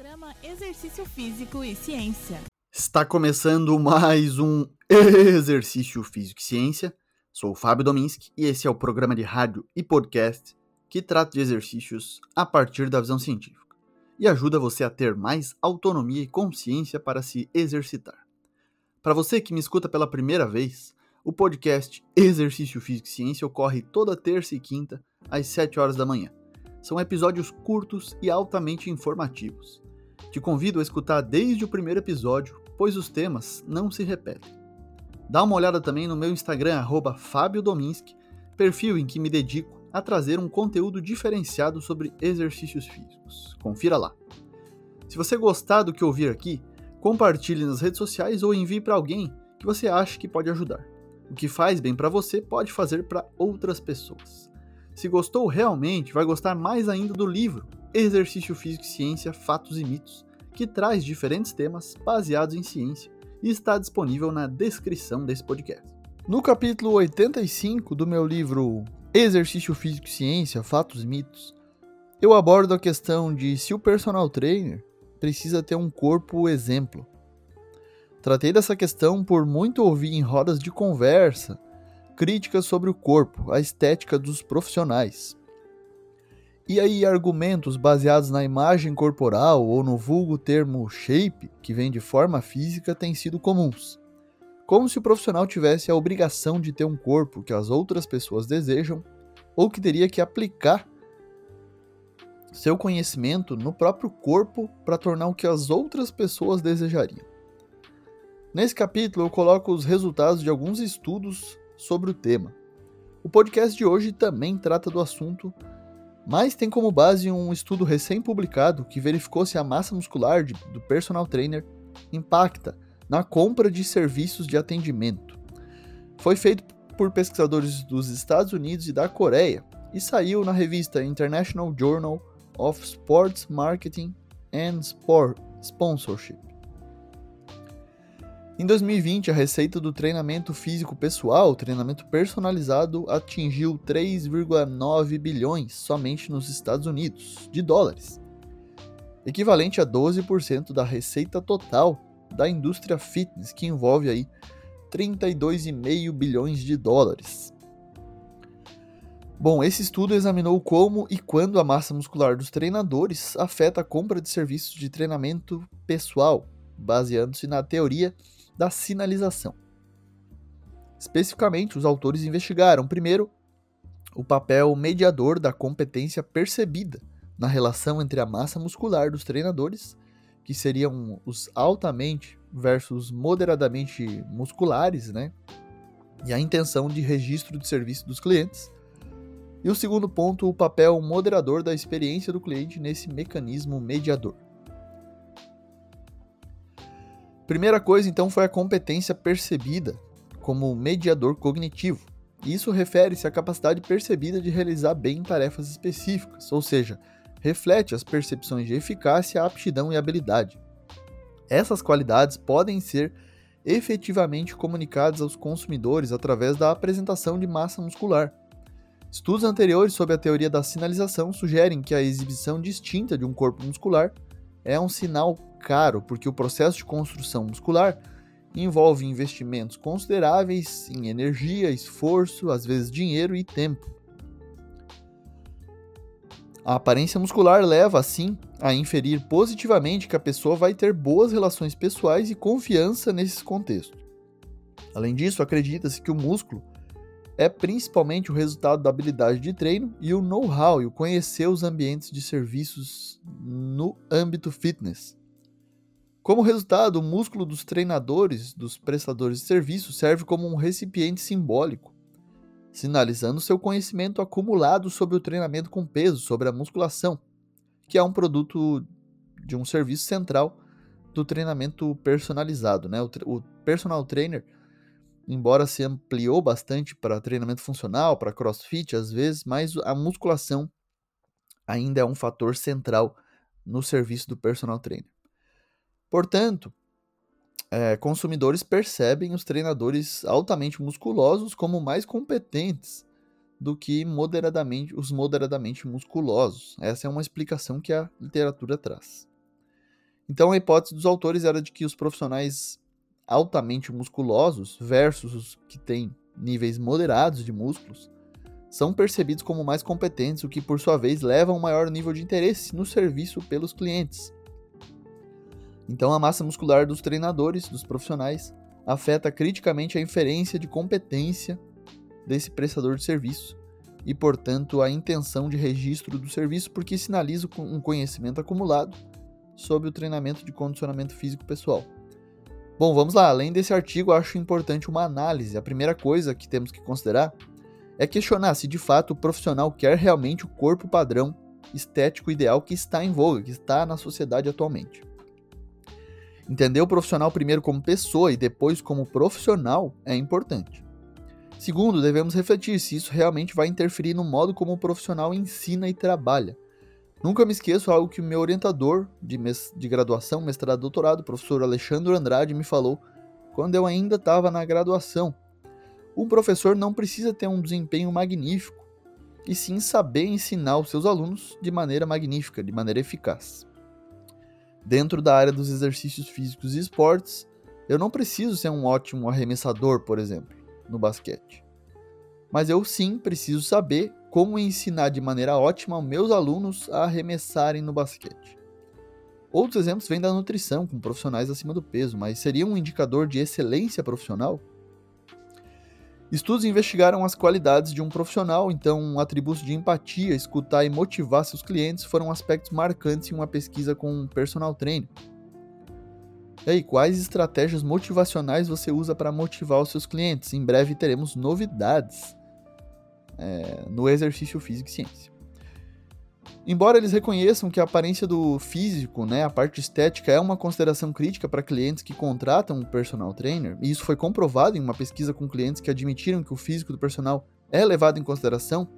Programa Exercício Físico e Ciência. Está começando mais um Exercício Físico e Ciência. Sou o Fábio Dominski e esse é o programa de rádio e podcast que trata de exercícios a partir da visão científica e ajuda você a ter mais autonomia e consciência para se exercitar. Para você que me escuta pela primeira vez, o podcast Exercício Físico e Ciência ocorre toda terça e quinta às 7 horas da manhã. São episódios curtos e altamente informativos. Te convido a escutar desde o primeiro episódio, pois os temas não se repetem. Dá uma olhada também no meu Instagram, FábioDominski, perfil em que me dedico a trazer um conteúdo diferenciado sobre exercícios físicos. Confira lá. Se você gostar do que ouvir aqui, compartilhe nas redes sociais ou envie para alguém que você acha que pode ajudar. O que faz bem para você pode fazer para outras pessoas. Se gostou realmente, vai gostar mais ainda do livro Exercício Físico e Ciência, Fatos e Mitos, que traz diferentes temas baseados em ciência e está disponível na descrição desse podcast. No capítulo 85 do meu livro Exercício Físico e Ciência, Fatos e Mitos, eu abordo a questão de se o personal trainer precisa ter um corpo exemplo. Tratei dessa questão por muito ouvir em rodas de conversa críticas sobre o corpo, a estética dos profissionais. E aí, argumentos baseados na imagem corporal ou no vulgo termo shape, que vem de forma física, têm sido comuns. Como se o profissional tivesse a obrigação de ter um corpo que as outras pessoas desejam, ou que teria que aplicar seu conhecimento no próprio corpo para tornar o que as outras pessoas desejariam. Nesse capítulo, eu coloco os resultados de alguns estudos sobre o tema. O podcast de hoje também trata do assunto, mas tem como base um estudo recém-publicado que verificou se a massa muscular de, do personal trainer impacta na compra de serviços de atendimento. Foi feito por pesquisadores dos Estados Unidos e da Coreia e saiu na revista International Journal of Sports Marketing and Sport Sponsorship. Em 2020, a receita do treinamento físico pessoal, treinamento personalizado, atingiu 3,9 bilhões somente nos Estados Unidos de dólares, equivalente a 12% da receita total da indústria fitness, que envolve aí 32,5 bilhões de dólares. Bom, esse estudo examinou como e quando a massa muscular dos treinadores afeta a compra de serviços de treinamento pessoal, baseando-se na teoria da sinalização. Especificamente, os autores investigaram, primeiro, o papel mediador da competência percebida na relação entre a massa muscular dos treinadores, que seriam os altamente versus moderadamente musculares, né? E a intenção de registro de serviço dos clientes. E o segundo ponto, o papel moderador da experiência do cliente nesse mecanismo mediador. Primeira coisa, então, foi a competência percebida como mediador cognitivo. Isso refere-se à capacidade percebida de realizar bem tarefas específicas, ou seja, reflete as percepções de eficácia, aptidão e habilidade. Essas qualidades podem ser efetivamente comunicadas aos consumidores através da apresentação de massa muscular. Estudos anteriores sobre a teoria da sinalização sugerem que a exibição distinta de um corpo muscular é um sinal caro, porque o processo de construção muscular envolve investimentos consideráveis em energia, esforço, às vezes dinheiro e tempo. A aparência muscular leva, assim, a inferir positivamente que a pessoa vai ter boas relações pessoais e confiança nesses contextos. Além disso, acredita-se que o músculo é principalmente o resultado da habilidade de treino e o know-how e o conhecer os ambientes de serviços no âmbito fitness. Como resultado, o músculo dos treinadores, dos prestadores de serviço, serve como um recipiente simbólico, sinalizando seu conhecimento acumulado sobre o treinamento com peso, sobre a musculação, que é um produto de um serviço central do treinamento personalizado. Né? O, personal trainer, embora se ampliou bastante para treinamento funcional, para crossfit às vezes, mas a musculação ainda é um fator central no serviço do personal trainer. Portanto, é, consumidores percebem os treinadores altamente musculosos como mais competentes do que moderadamente os moderadamente musculosos. Essa é uma explicação que a literatura traz. Então a hipótese dos autores era de que os profissionais altamente musculosos versus os que têm níveis moderados de músculos são percebidos como mais competentes, o que por sua vez leva a um maior nível de interesse no serviço pelos clientes. Então, a massa muscular dos treinadores, dos profissionais, afeta criticamente a inferência de competência desse prestador de serviço e, portanto, a intenção de registro do serviço, porque sinaliza um conhecimento acumulado sobre o treinamento de condicionamento físico pessoal. Bom, vamos lá. Além desse artigo, acho importante uma análise. A primeira coisa que temos que considerar é questionar se de fato o profissional quer realmente o corpo padrão estético ideal que está em voga, que está na sociedade atualmente. Entender o profissional primeiro como pessoa e depois como profissional é importante. Segundo, devemos refletir se isso realmente vai interferir no modo como o profissional ensina e trabalha. Nunca me esqueço algo que o meu orientador de, de graduação, mestrado, doutorado, professor Alexandre Andrade, me falou quando eu ainda estava na graduação. Um professor não precisa ter um desempenho magnífico, e sim saber ensinar os seus alunos de maneira magnífica, de maneira eficaz. Dentro da área dos exercícios físicos e esportes, eu não preciso ser um ótimo arremessador, por exemplo, no basquete. Mas eu sim preciso saber como ensinar de maneira ótima meus alunos a arremessarem no basquete. Outros exemplos vêm da nutrição, com profissionais acima do peso, mas seria um indicador de excelência profissional? Estudos investigaram as qualidades de um profissional, então atributos de empatia, escutar e motivar seus clientes foram aspectos marcantes em uma pesquisa com um personal trainer. E aí, quais estratégias motivacionais você usa para motivar os seus clientes? Em breve teremos novidades é, no exercício físico e ciência. Embora eles reconheçam que a aparência do físico, né, a parte estética, é uma consideração crítica para clientes que contratam um personal trainer, e isso foi comprovado em uma pesquisa com clientes que admitiram que o físico do personal é levado em consideração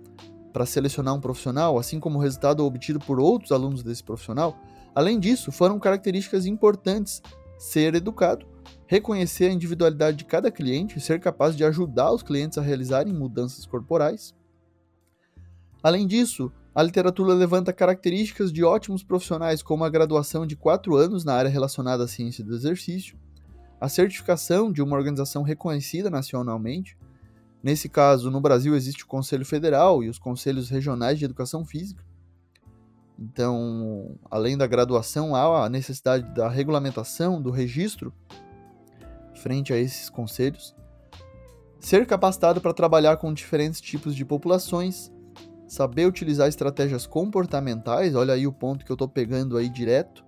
para selecionar um profissional, assim como o resultado obtido por outros alunos desse profissional, além disso, foram características importantes ser educado, reconhecer a individualidade de cada cliente e ser capaz de ajudar os clientes a realizarem mudanças corporais. Além disso, a literatura levanta características de ótimos profissionais, como a graduação de quatro anos na área relacionada à ciência do exercício, a certificação de uma organização reconhecida nacionalmente. Nesse caso, no Brasil existe o Conselho Federal e os Conselhos Regionais de Educação Física. Então, além da graduação, há a necessidade da regulamentação, do registro frente a esses conselhos. Ser capacitado para trabalhar com diferentes tipos de populações, saber utilizar estratégias comportamentais, olha aí o ponto que eu estou pegando aí direto.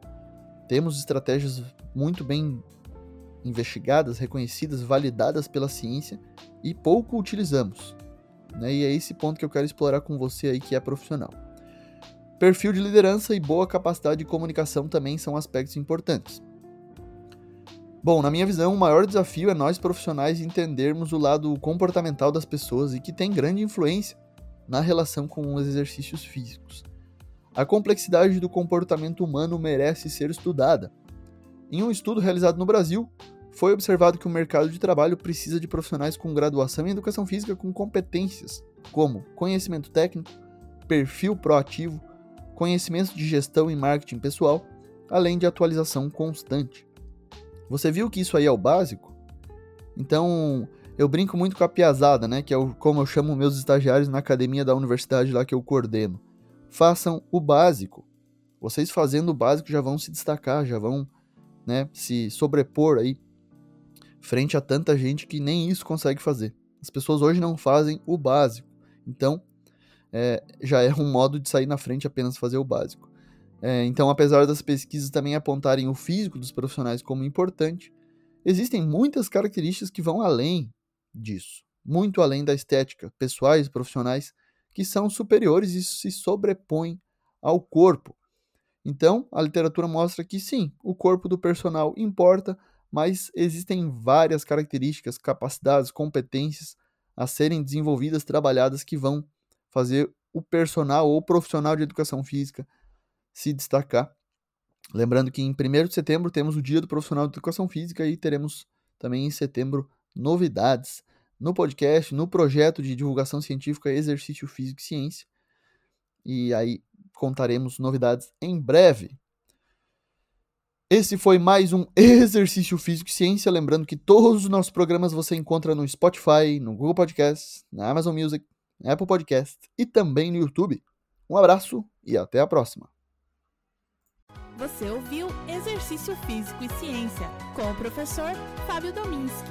Temos estratégias muito bem investigadas, reconhecidas, validadas pela ciência e pouco utilizamos. Né? E é esse ponto que eu quero explorar com você aí que é profissional. Perfil de liderança e boa capacidade de comunicação também são aspectos importantes. Bom, na minha visão, o maior desafio é nós profissionais entendermos o lado comportamental das pessoas e que tem grande influência na relação com os exercícios físicos. A complexidade do comportamento humano merece ser estudada. Em um estudo realizado no Brasil, foi observado que o mercado de trabalho precisa de profissionais com graduação em educação física com competências como conhecimento técnico, perfil proativo, conhecimento de gestão e marketing pessoal, além de atualização constante. Você viu que isso aí é o básico? Então, eu brinco muito com a piazada, né? Que é como eu chamo meus estagiários na academia da universidade lá que eu coordeno. Façam o básico. Vocês fazendo o básico já vão se destacar, já vão né, se sobrepor aí frente a tanta gente que nem isso consegue fazer. As pessoas hoje não fazem o básico. Então, é, já é um modo de sair na frente apenas fazer o básico. É, então, apesar das pesquisas também apontarem o físico dos profissionais como importante, existem muitas características que vão além disso, muito além da estética, pessoais e profissionais, que são superiores e se sobrepõem ao corpo. Então, a literatura mostra que sim, o corpo do personal importa, mas existem várias características, capacidades, competências a serem desenvolvidas, trabalhadas que vão fazer o personal ou profissional de educação física se destacar. Lembrando que em 1 de setembro temos o Dia do Profissional de Educação Física e teremos também em setembro novidades no podcast, no projeto de divulgação científica Exercício Físico e Ciência. E aí contaremos novidades em breve. Esse foi mais um Exercício Físico e Ciência. Lembrando que todos os nossos programas você encontra no Spotify, no Google Podcast, na Amazon Music, na Apple Podcast e também no YouTube. Um abraço e até a próxima. Você ouviu Exercício Físico e Ciência com o professor Fábio Dominski,